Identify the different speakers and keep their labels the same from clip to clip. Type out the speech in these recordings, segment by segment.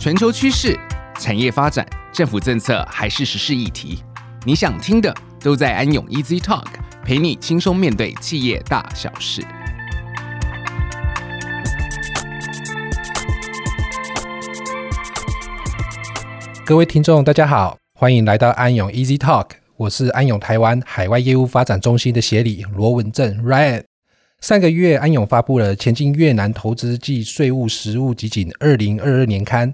Speaker 1: 全球趋势、产业发展、政府政策还是时事议题，你想听的都在安永 Easy Talk，陪你轻松面对企业大小事。
Speaker 2: 各位听众，大家好，欢迎来到安永 Easy Talk，我是安永台湾海外业务发展中心的协理罗文正 Ryan。上个月，安永发布了《前进越南投资暨税务实务集锦二零二二年刊》。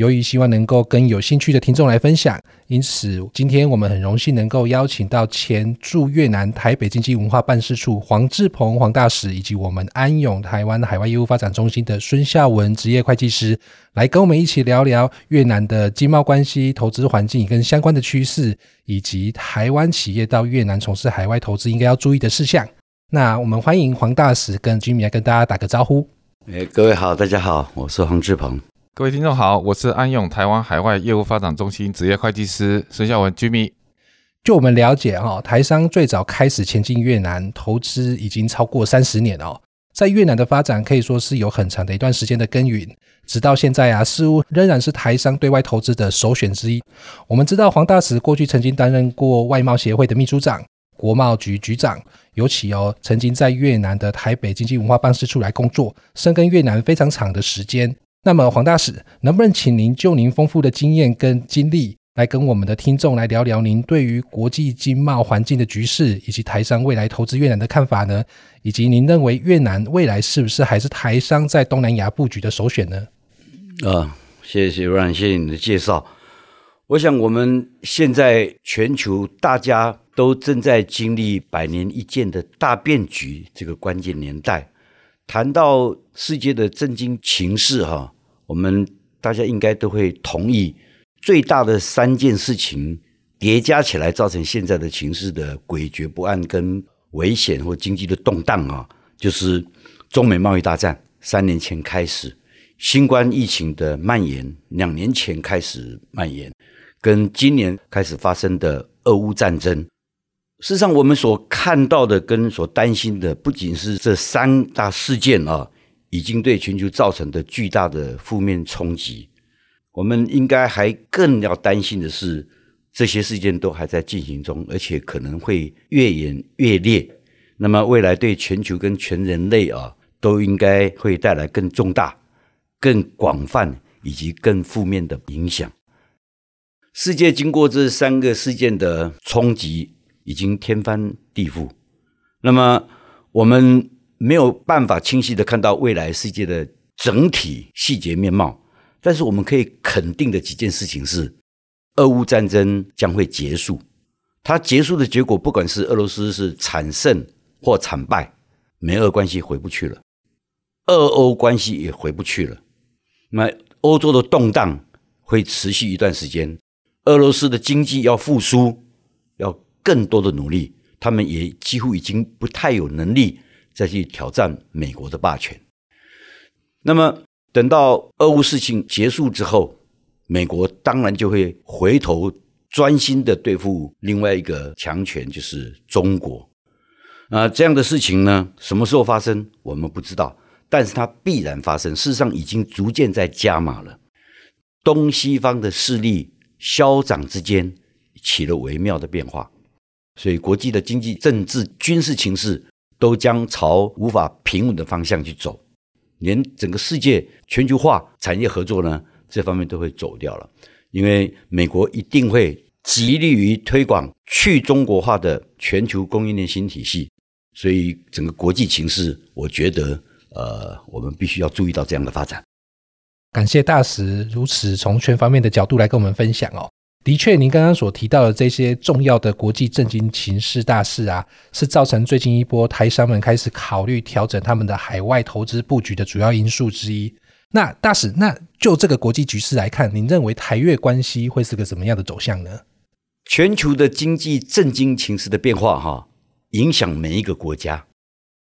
Speaker 2: 由于希望能够跟有兴趣的听众来分享，因此今天我们很荣幸能够邀请到前驻越南台北经济文化办事处黄志鹏黄大使，以及我们安永台湾海外业务发展中心的孙孝文职业会计师，来跟我们一起聊聊越南的经贸关系、投资环境跟相关的趋势，以及台湾企业到越南从事海外投资应该要注意的事项。那我们欢迎黄大使跟 Jimmy 来跟大家打个招呼。
Speaker 3: 哎，各位好，大家好，我是黄志鹏。
Speaker 4: 各位听众好，我是安永台湾海外业务发展中心职业会计师孙孝文 Jimmy。
Speaker 2: 就我们了解哈，台商最早开始前进越南投资已经超过三十年哦，在越南的发展可以说是有很长的一段时间的耕耘，直到现在啊，似乎仍然是台商对外投资的首选之一。我们知道黄大使过去曾经担任过外贸协会的秘书长、国贸局局长，尤其哦，曾经在越南的台北经济文化办事处来工作，深耕越南非常长的时间。那么黄大使，能不能请您就您丰富的经验跟经历，来跟我们的听众来聊聊您对于国际经贸环境的局势，以及台商未来投资越南的看法呢？以及您认为越南未来是不是还是台商在东南亚布局的首选呢？
Speaker 3: 啊，谢谢阮谢谢你的介绍。我想我们现在全球大家都正在经历百年一见的大变局这个关键年代。谈到世界的震惊情势，哈，我们大家应该都会同意，最大的三件事情叠加起来，造成现在的情势的诡谲不安跟危险或经济的动荡啊，就是中美贸易大战三年前开始，新冠疫情的蔓延两年前开始蔓延，跟今年开始发生的俄乌战争。事实上，我们所看到的跟所担心的，不仅是这三大事件啊，已经对全球造成的巨大的负面冲击。我们应该还更要担心的是，这些事件都还在进行中，而且可能会越演越烈。那么，未来对全球跟全人类啊，都应该会带来更重大、更广泛以及更负面的影响。世界经过这三个事件的冲击。已经天翻地覆，那么我们没有办法清晰的看到未来世界的整体细节面貌，但是我们可以肯定的几件事情是，俄乌战争将会结束。它结束的结果，不管是俄罗斯是惨胜或惨败，美俄关系回不去了，俄欧关系也回不去了。那么欧洲的动荡会持续一段时间，俄罗斯的经济要复苏，要。更多的努力，他们也几乎已经不太有能力再去挑战美国的霸权。那么，等到俄乌事情结束之后，美国当然就会回头专心的对付另外一个强权，就是中国。啊，这样的事情呢，什么时候发生我们不知道，但是它必然发生。事实上，已经逐渐在加码了。东西方的势力消长之间起了微妙的变化。所以，国际的经济、政治、军事情势都将朝无法平稳的方向去走，连整个世界全球化、产业合作呢，这方面都会走掉了。因为美国一定会极力于推广去中国化的全球供应链新体系，所以整个国际情势，我觉得，呃，我们必须要注意到这样的发展。
Speaker 2: 感谢大使如此从全方面的角度来跟我们分享哦。的确，您刚刚所提到的这些重要的国际政经情势大事啊，是造成最近一波台商们开始考虑调整他们的海外投资布局的主要因素之一。那大使，那就这个国际局势来看，您认为台越关系会是个什么样的走向呢？
Speaker 3: 全球的经济政经情势的变化，哈，影响每一个国家，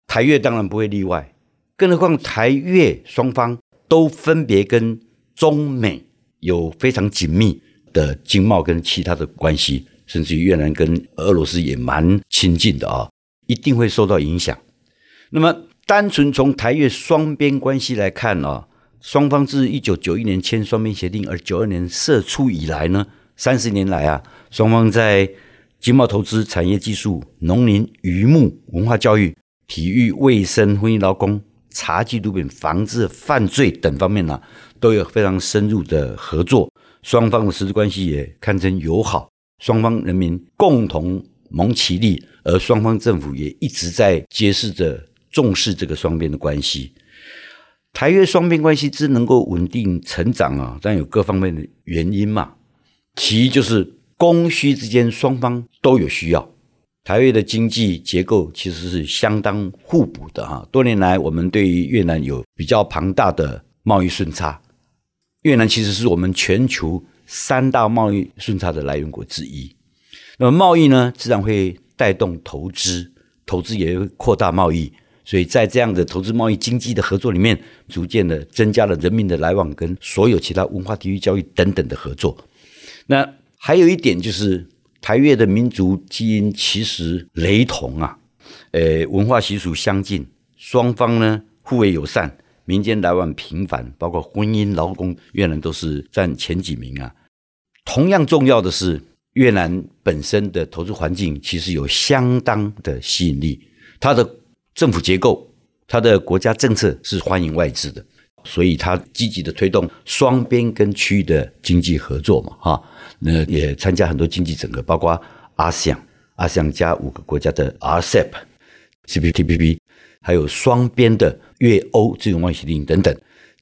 Speaker 3: 台越当然不会例外。更何况台越双方都分别跟中美有非常紧密的经贸跟其他的关系，甚至于越南跟俄罗斯也蛮亲近的啊，一定会受到影响。那么，单纯从台越双边关系来看啊，双方自一九九一年签双边协定，而九二年释出以来呢，三十年来啊，双方在经贸投资、产业技术、农林渔牧、文化教育、体育、卫生、婚姻劳工、茶具毒品、防治犯罪等方面呢、都有非常深入的合作。双方的实质关系也堪称友好，双方人民共同谋其利，而双方政府也一直在揭示着重视这个双边的关系。台越双边关系之能够稳定成长啊，当然有各方面的原因嘛。其一就是供需之间双方都有需要。台越的经济结构其实是相当互补的哈。多年来，我们对于越南有比较庞大的贸易顺差。越南其实是我们全球三大贸易顺差的来源国之一。那么贸易呢，自然会带动投资，投资也会扩大贸易。所以在这样的投资贸易经济的合作里面，逐渐的增加了人民的来往跟所有其他文化、体育、教育等等的合作。那还有一点就是，台越的民族基因其实雷同啊，呃，文化习俗相近，双方呢互为友善，民间来往频繁，包括婚姻、劳工，越南都是占前几名啊。同样重要的是，越南本身的投资环境其实有相当的吸引力，它的。政府结构，它的国家政策是欢迎外资的，所以它积极的推动双边跟区域的经济合作嘛，哈，那也参加很多经济整合，包括 ASEAN、ASEAN 加五个国家的 RCEP、CPTPP，还有双边的越欧自由贸易协定等等，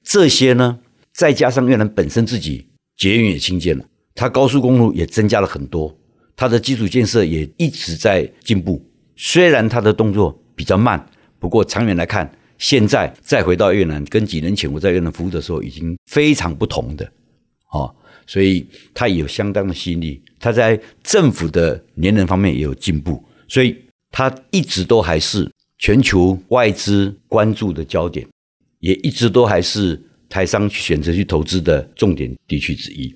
Speaker 3: 这些呢，再加上越南本身自己捷运也兴建了，它高速公路也增加了很多，它的基础建设也一直在进步，虽然它的动作。比较慢，不过长远来看，现在再回到越南，跟几年前我在越南服务的时候，已经非常不同的，哦，所以它也有相当的吸引力。它在政府的年龄方面也有进步，所以它一直都还是全球外资关注的焦点，也一直都还是台商选择去投资的重点地区之一。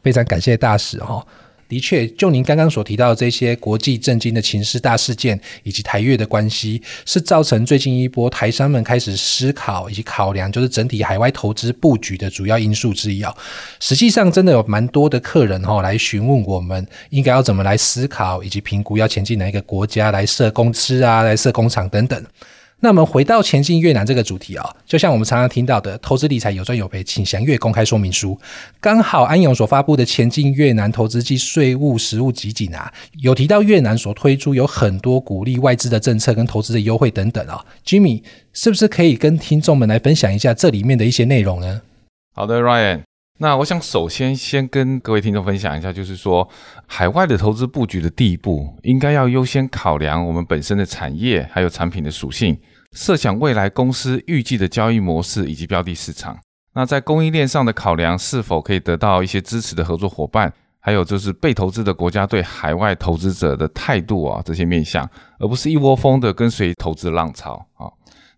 Speaker 2: 非常感谢大使哈。的确，就您刚刚所提到的这些国际震惊的情势大事件，以及台越的关系，是造成最近一波台商们开始思考以及考量，就是整体海外投资布局的主要因素之一啊。实际上，真的有蛮多的客人哈来询问我们，应该要怎么来思考以及评估要前进哪一个国家来设公司啊，来设工厂等等。那我们回到前进越南这个主题啊，就像我们常常听到的，投资理财有赚有赔，请详阅公开说明书。刚好安永所发布的前进越南投资及税务实务集锦啊，有提到越南所推出有很多鼓励外资的政策跟投资的优惠等等啊。Jimmy 是不是可以跟听众们来分享一下这里面的一些内容呢？
Speaker 4: 好的，Ryan。那我想首先先跟各位听众分享一下，就是说海外的投资布局的第一步，应该要优先考量我们本身的产业还有产品的属性，设想未来公司预计的交易模式以及标的市场。那在供应链上的考量，是否可以得到一些支持的合作伙伴，还有就是被投资的国家对海外投资者的态度啊，这些面向，而不是一窝蜂的跟随投资浪潮啊。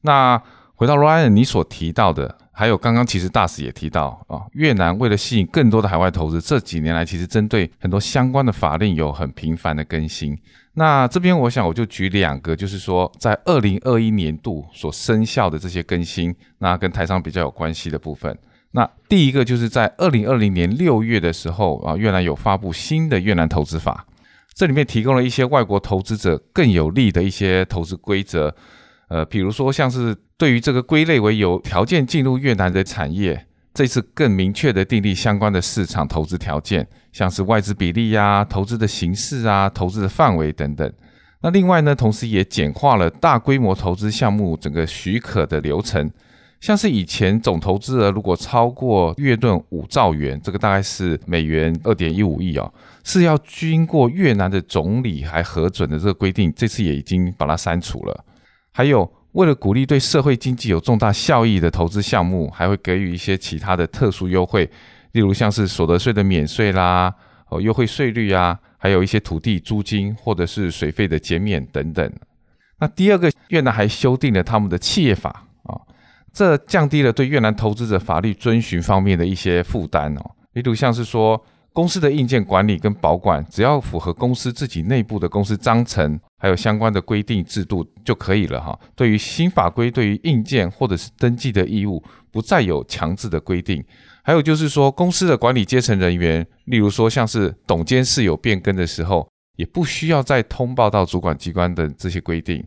Speaker 4: 那回到 Ryan 你所提到的。还有刚刚其实大使也提到啊，越南为了吸引更多的海外投资，这几年来其实针对很多相关的法令有很频繁的更新。那这边我想我就举两个，就是说在二零二一年度所生效的这些更新，那跟台商比较有关系的部分。那第一个就是在二零二零年六月的时候啊，越南有发布新的越南投资法，这里面提供了一些外国投资者更有利的一些投资规则。呃，比如说像是对于这个归类为有条件进入越南的产业，这次更明确的订立相关的市场投资条件，像是外资比例呀、啊、投资的形式啊、投资的范围等等。那另外呢，同时也简化了大规模投资项目整个许可的流程，像是以前总投资额如果超过越盾五兆元，这个大概是美元二点一五亿哦，是要经过越南的总理还核准的这个规定，这次也已经把它删除了。还有，为了鼓励对社会经济有重大效益的投资项目，还会给予一些其他的特殊优惠，例如像是所得税的免税啦，哦，优惠税率啊，还有一些土地租金或者是水费的减免等等。那第二个，越南还修订了他们的企业法啊，这降低了对越南投资者法律遵循方面的一些负担哦，例如像是说，公司的硬件管理跟保管，只要符合公司自己内部的公司章程，还有相关的规定制度就可以了哈。对于新法规，对于硬件或者是登记的义务，不再有强制的规定。还有就是说，公司的管理阶层人员，例如说像是董监事有变更的时候，也不需要再通报到主管机关的这些规定。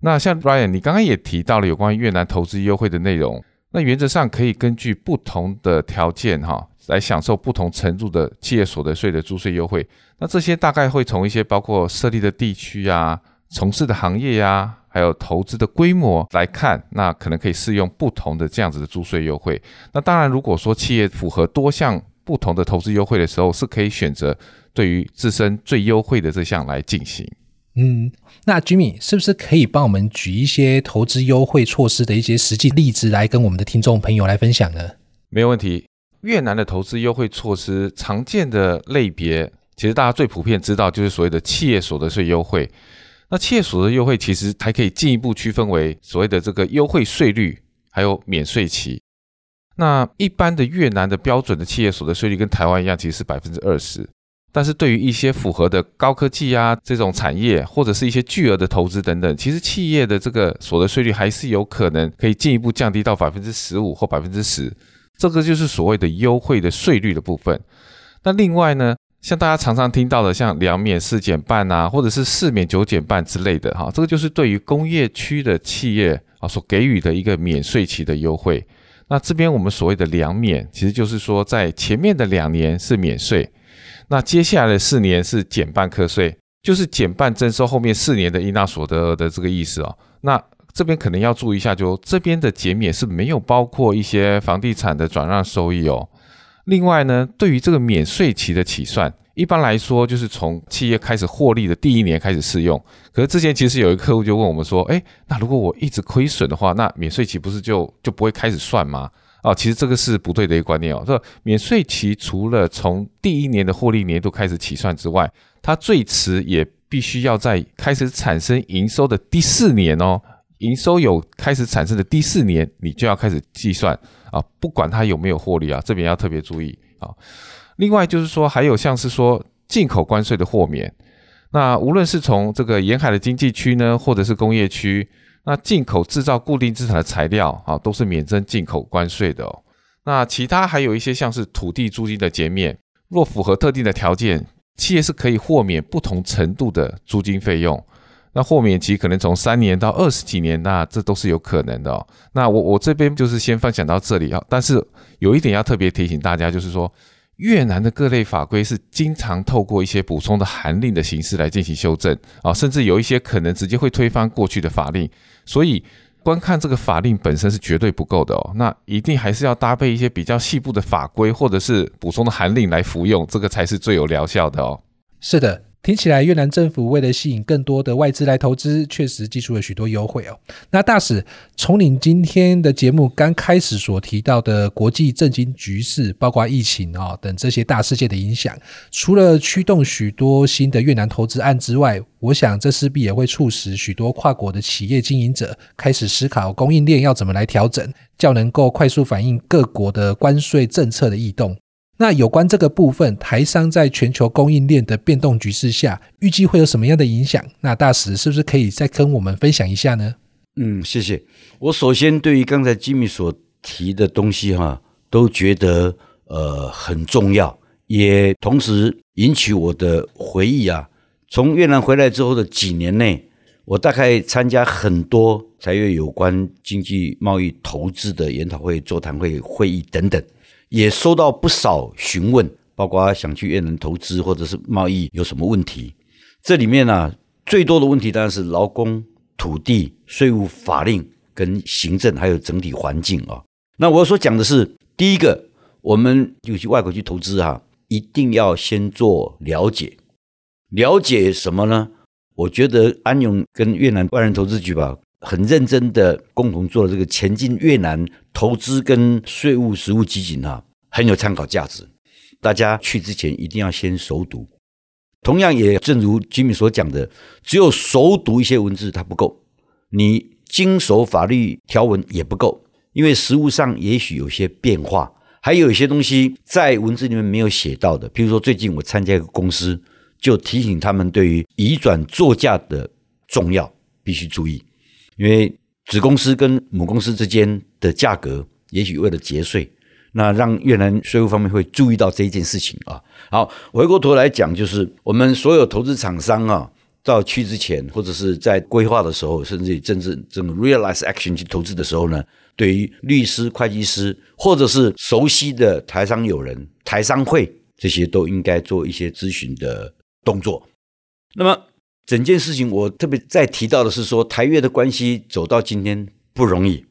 Speaker 4: 那像 Ryan，你刚刚也提到了有关越南投资优惠的内容，那原则上可以根据不同的条件哈。来享受不同程度的企业所得税的租税优惠，那这些大概会从一些包括设立的地区啊、从事的行业呀、啊，还有投资的规模来看，那可能可以适用不同的这样子的租税优惠。那当然，如果说企业符合多项不同的投资优惠的时候，是可以选择对于自身最优惠的这项来进行。
Speaker 2: 嗯，那 Jimmy 是不是可以帮我们举一些投资优惠措施的一些实际例子来跟我们的听众朋友来分享呢？
Speaker 4: 没有问题。越南的投资优惠措施常见的类别，其实大家最普遍知道就是所谓的企业所得税优惠。那企业所得优惠其实还可以进一步区分为所谓的这个优惠税率，还有免税期。那一般的越南的标准的企业所得税率跟台湾一样，其实是百分之二十。但是对于一些符合的高科技啊这种产业，或者是一些巨额的投资等等，其实企业的这个所得税率还是有可能可以进一步降低到百分之十五或百分之十。这个就是所谓的优惠的税率的部分。那另外呢，像大家常常听到的，像两免四减半啊，或者是四免九减半之类的，哈，这个就是对于工业区的企业啊所给予的一个免税期的优惠。那这边我们所谓的两免，其实就是说在前面的两年是免税，那接下来的四年是减半课税，就是减半征收后面四年的应纳所得额的这个意思哦。那这边可能要注意一下，就这边的减免是没有包括一些房地产的转让收益哦。另外呢，对于这个免税期的起算，一般来说就是从企业开始获利的第一年开始适用。可是之前其实有一个客户就问我们说，哎，那如果我一直亏损的话，那免税期不是就就不会开始算吗？哦，其实这个是不对的一个观念哦。这免税期除了从第一年的获利年度开始起算之外，它最迟也必须要在开始产生营收的第四年哦。营收有开始产生的第四年，你就要开始计算啊，不管它有没有获利啊，这边要特别注意啊。另外就是说，还有像是说进口关税的豁免，那无论是从这个沿海的经济区呢，或者是工业区，那进口制造固定资产的材料啊，都是免征进口关税的哦。那其他还有一些像是土地租金的减免，若符合特定的条件，企业是可以豁免不同程度的租金费用。那豁免期可能从三年到二十几年，那这都是有可能的哦。那我我这边就是先分享到这里啊。但是有一点要特别提醒大家，就是说越南的各类法规是经常透过一些补充的函令的形式来进行修正啊，甚至有一些可能直接会推翻过去的法令。所以观看这个法令本身是绝对不够的哦。那一定还是要搭配一些比较细部的法规或者是补充的函令来服用，这个才是最有疗效的哦。
Speaker 2: 是的。听起来越南政府为了吸引更多的外资来投资，确实祭出了许多优惠哦。那大使从您今天的节目刚开始所提到的国际政经局势，包括疫情啊等这些大事件的影响，除了驱动许多新的越南投资案之外，我想这势必也会促使许多跨国的企业经营者开始思考供应链要怎么来调整，较能够快速反映各国的关税政策的异动。那有关这个部分，台商在全球供应链的变动局势下，预计会有什么样的影响？那大使是不是可以再跟我们分享一下呢？
Speaker 3: 嗯，谢谢。我首先对于刚才吉米所提的东西哈，都觉得呃很重要，也同时引起我的回忆啊。从越南回来之后的几年内，我大概参加很多财越有关经济贸易投资的研讨会、座谈会、会议等等。也收到不少询问，包括想去越南投资或者是贸易有什么问题。这里面呢、啊，最多的问题当然是劳工、土地、税务、法令跟行政，还有整体环境啊。那我所讲的是，第一个，我们就去外国去投资啊，一定要先做了解。了解什么呢？我觉得安永跟越南外人投资局吧。很认真的共同做了这个前进越南投资跟税务实务基金啊，很有参考价值。大家去之前一定要先熟读。同样也正如吉米所讲的，只有熟读一些文字它不够，你精熟法律条文也不够，因为实务上也许有些变化，还有一些东西在文字里面没有写到的，譬如说最近我参加一个公司，就提醒他们对于移转作价的重要必须注意，因为子公司跟母公司之间的价格，也许为了节税，那让越南税务方面会注意到这一件事情啊。好，回过头来讲，就是我们所有投资厂商啊。到去之前，或者是在规划的时候，甚至于真正这种 realize action 去投资的时候呢，对于律师、会计师，或者是熟悉的台商友人、台商会，这些都应该做一些咨询的动作。那么整件事情，我特别再提到的是说，台越的关系走到今天不容易。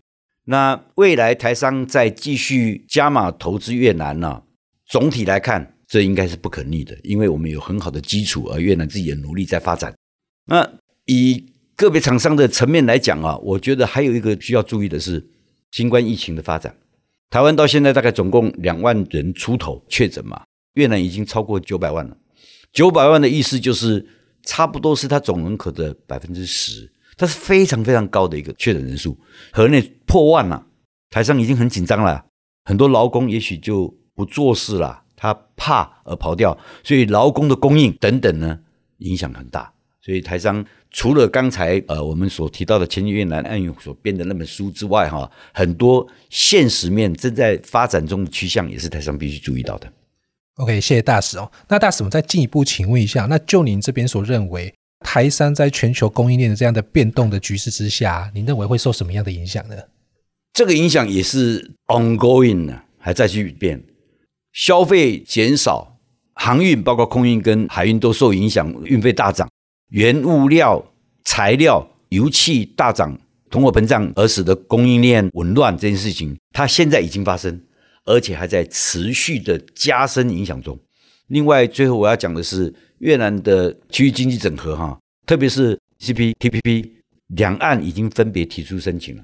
Speaker 3: 那未来台商再继续加码投资越南呢、总体来看，这应该是不可逆的，因为我们有很好的基础，而越南自己的努力在发展。那以个别厂商的层面来讲啊，我觉得还有一个需要注意的是，新冠疫情的发展。台湾到现在大概总共两万人出头确诊嘛，越南已经超过九百万了。九百万的意思就是差不多是它总人口的百分之十，它是非常非常高的一个确诊人数。河内破万了，台商已经很紧张了，很多劳工也许就不做事了，他怕而跑掉，所以劳工的供应等等呢，影响很大。所以台商除了刚才呃我们所提到的前越南安永所编的那本书之外，哈，很多现实面正在发展中的趋向也是台商必须注意到的。
Speaker 2: OK，谢谢大使哦。那大使，我们再进一步请问一下，那就您这边所认为，台商在全球供应链的这样的变动的局势之下，您认为会受什么样的影响呢？
Speaker 3: 这个影响也是 ongoing 的，还在去变，消费减少，航运包括空运跟海运都受影响，运费大涨。原物料、材料、油气大涨，通货膨胀而使得供应链紊乱这件事情，它现在已经发生，而且还在持续的加深影响中。另外，最后我要讲的是越南的区域经济整合，哈，特别是 CPTPP，两岸已经分别提出申请了。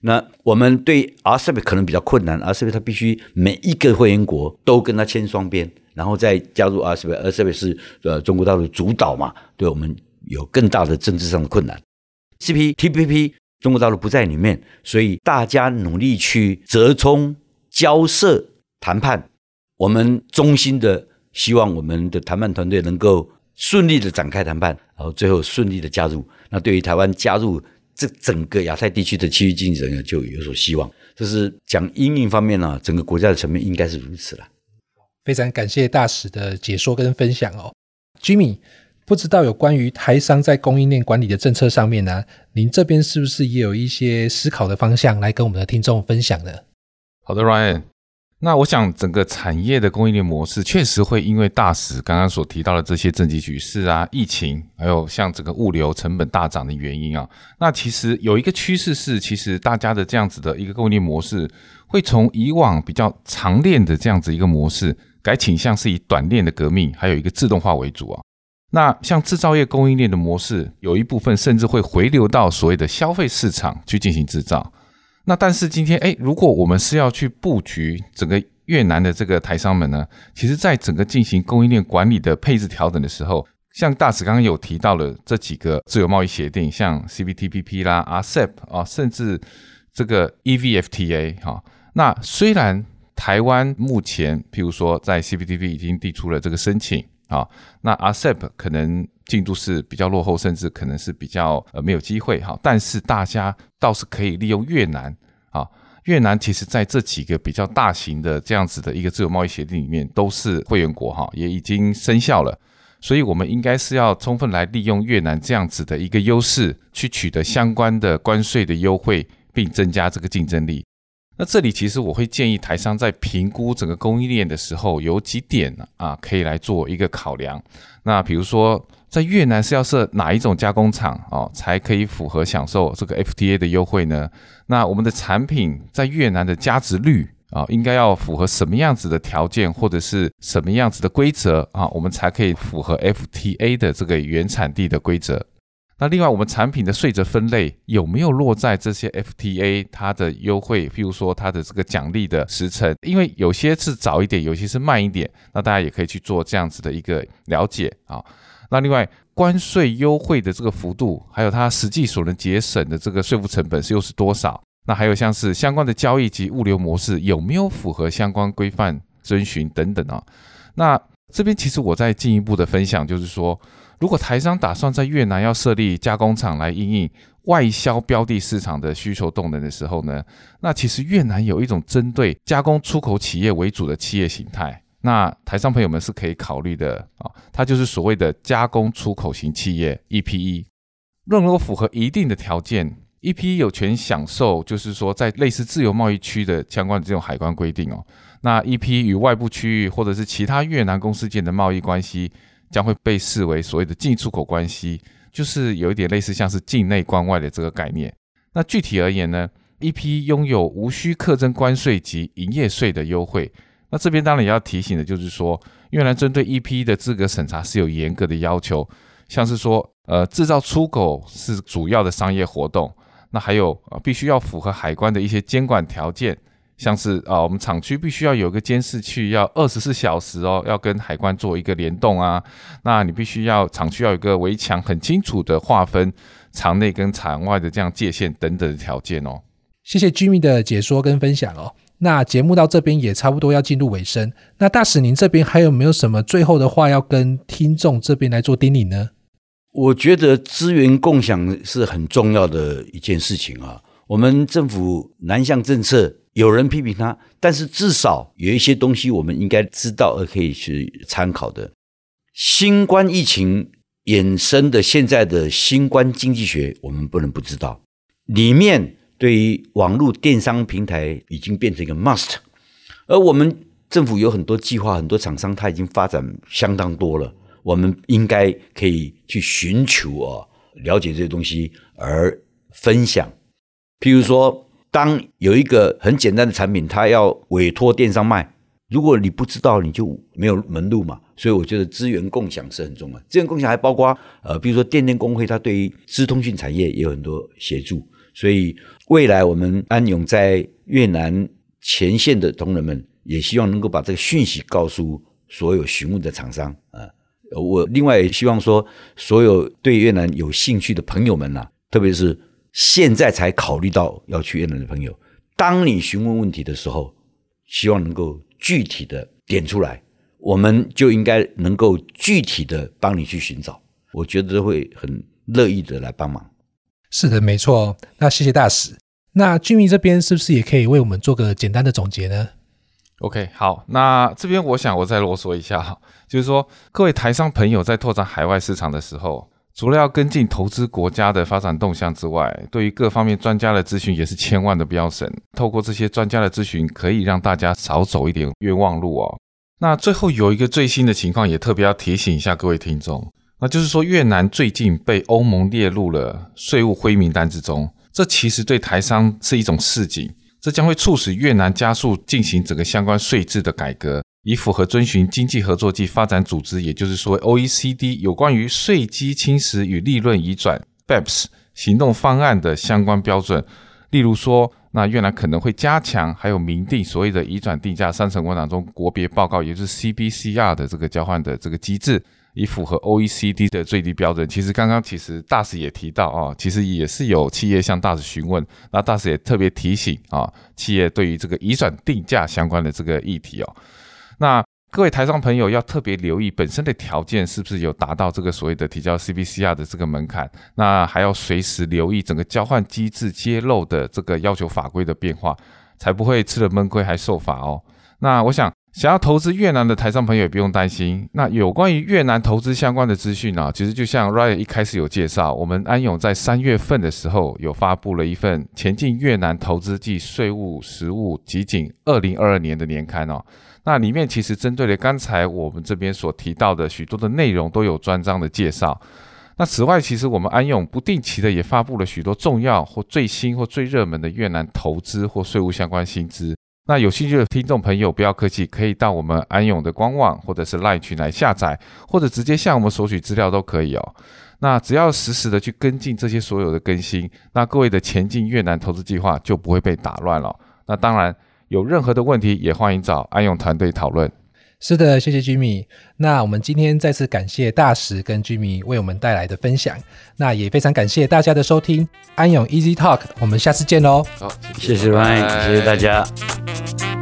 Speaker 3: 那我们对 RCEP 可能比较困难，RCEP 它必须每一个会员国都跟它签双边。然后再加入 RCEP，RCEP 是呃中国大陆主导嘛，对我们有更大的政治上的困难。CPTPP 中国大陆不在里面，所以大家努力去折冲、交涉、谈判。我们衷心的希望我们的谈判团队能够顺利的展开谈判，然后最后顺利的加入。那对于台湾加入这整个亚太地区的区域经济呢，就有所希望。这是讲因应方面呢、整个国家的层面应该是如此了。
Speaker 2: 非常感谢大使的解说跟分享哦，Jimmy，不知道有关于台商在供应链管理的政策上面呢，您这边是不是也有一些思考的方向来跟我们的听众分享呢？
Speaker 4: 好的，Ryan，那我想整个产业的供应链模式确实会因为大使刚刚所提到的这些政绩局势啊、疫情，还有像整个物流成本大涨的原因啊，那其实有一个趋势是，其实大家的这样子的一个供应链模式会从以往比较长链的这样子一个模式。改倾向是以短链的革命，还有一个自动化为主啊。那像制造业供应链的模式，有一部分甚至会回流到所谓的消费市场去进行制造。那但是今天，诶，如果我们是要去布局整个越南的这个台商们呢，其实在整个进行供应链管理的配置调整的时候，像大使刚刚有提到了这几个自由贸易协定，像 CPTPP 啦、RCEP 啊，甚至这个 EVFTA 哈。那虽然台湾目前，譬如说，在 CPTPP 已经递出了这个申请啊，那 RCEP 可能进度是比较落后，甚至可能是比较呃没有机会哈。但是大家倒是可以利用越南啊，越南其实在这几个比较大型的这样子的一个自由贸易协定里面都是会员国哈，也已经生效了。所以我们应该是要充分来利用越南这样子的一个优势，去取得相关的关税的优惠，并增加这个竞争力。那这里其实我会建议台商在评估整个供应链的时候，有几点啊，可以来做一个考量。那比如说，在越南是要设哪一种加工厂哦，才可以符合享受这个 FTA 的优惠呢？那我们的产品在越南的价值率啊，应该要符合什么样子的条件，或者是什么样子的规则啊，我们才可以符合 FTA 的这个原产地的规则？那另外，我们产品的税则分类有没有落在这些 FTA 它的优惠，譬如说它的这个奖励的时程？因为有些是早一点，有些是慢一点，那大家也可以去做这样子的一个了解啊。那另外，关税优惠的这个幅度，还有它实际所能节省的这个税负成本是又是多少？那还有像是相关的交易及物流模式有没有符合相关规范遵循等等啊？那这边其实我再进一步的分享，就是说，如果台商打算在越南要设立加工厂来应应外销标的市场的需求动能的时候呢，那其实越南有一种针对加工出口企业为主的企业形态，那台商朋友们是可以考虑的啊，它就是所谓的加工出口型企业 EPE，如果符合一定的条件。EPE 有权享受，就是说，在类似自由贸易区的相关的这种海关规定哦。那 EPE 与外部区域或者是其他越南公司间的贸易关系，将会被视为所谓的进出口关系，就是有一点类似像是境内关外的这个概念。那具体而言呢，EPE 拥有无需课征关税及营业税的优惠。那这边当然也要提醒的就是说，越南针对 EP 的资格审查是有严格的要求，像是说，呃，制造出口是主要的商业活动。那还有啊，必须要符合海关的一些监管条件，像是啊，我们厂区必须要有个监视器，要二十四小时哦，要跟海关做一个联动啊。那你必须要厂区要有一个围墙，很清楚的划分厂内跟厂外的这样界限等等的条件哦。
Speaker 2: 谢谢 Jimmy 的解说跟分享哦。那节目到这边也差不多要进入尾声。那大使您这边还有没有什么最后的话要跟听众这边来做叮咛呢？
Speaker 3: 我觉得资源共享是很重要的一件事情啊。我们政府南向政策有人批评它，但是至少有一些东西我们应该知道而可以去参考的。新冠疫情衍生的现在的新冠经济学，我们不能不知道。里面对于网络电商平台已经变成一个 must，而我们政府有很多计划，很多厂商他已经发展相当多了。我们应该可以去寻求啊，了解这些东西而分享。譬如说，当有一个很简单的产品，它要委托电商卖，如果你不知道，你就没有门路嘛。所以我觉得资源共享是很重要。资源共享还包括呃，比如说电电公会，它对于资通讯产业也有很多协助。所以未来我们安永在越南前线的同仁们，也希望能够把这个讯息告诉所有询问的厂商啊。我另外也希望说，所有对越南有兴趣的朋友们呐、特别是现在才考虑到要去越南的朋友，当你询问问题的时候，希望能够具体的点出来，我们就应该能够具体的帮你去寻找，我觉得会很乐意的来帮忙。
Speaker 2: 是的，没错。那谢谢大使。那 Jimmy 这边是不是也可以为我们做个简单的总结呢
Speaker 4: ？OK，好，那这边我想我再啰嗦一下哈，就是说各位台商朋友在拓展海外市场的时候，除了要跟进投资国家的发展动向之外，对于各方面专家的咨询也是千万的不要省。透过这些专家的咨询，可以让大家少走一点冤枉路哦。那最后有一个最新的情况，也特别要提醒一下各位听众，那就是说越南最近被欧盟列入了税务灰名单之中，这其实对台商是一种示警。这将会促使越南加速进行整个相关税制的改革，以符合遵循经济合作暨发展组织，也就是说 OECD 有关于税基侵蚀与利润移转 BEPS 行动方案的相关标准。例如说，那越南可能会加强还有明定所谓的移转定价三层关当中国别报告，也就是 CBCR 的这个交换的这个机制。以符合 OECD 的最低标准。其实刚刚其实大使也提到啊，其实也是有企业向大使询问，那大使也特别提醒啊，企业对于这个移转定价相关的这个议题哦。那各位台商朋友要特别留意本身的条件是不是有达到这个所谓的提交 CBCR 的这个门槛，那还要随时留意整个交换机制揭露的这个要求法规的变化，才不会吃了闷亏还受罚哦。那我想。想要投资越南的台商朋友也不用担心。那有关于越南投资相关的资讯呢，其实就像 Ryan 一开始有介绍，我们安永在三月份的时候有发布了一份《前进越南投资暨税务实务集锦二零二二年的年刊》哦。那里面其实针对了刚才我们这边所提到的许多的内容都有专章的介绍。那此外，其实我们安永不定期的也发布了许多重要或最新或最热门的越南投资或税务相关新知。那有兴趣的听众朋友，不要客气，可以到我们安永的官网或者是 LINE 群来下载，或者直接向我们索取资料都可以哦。那只要实时的去跟进这些所有的更新，那各位的前进越南投资计划就不会被打乱了。那当然，有任何的问题也欢迎找安永团队讨论。
Speaker 2: 是的，谢谢 Jimmy。那我们今天再次感谢大使跟 Jimmy 为我们带来的分享。那也非常感谢大家的收听，安永 Easy Talk，我们下次见喽。
Speaker 4: 好，
Speaker 3: 谢谢 Ryan，谢谢大家。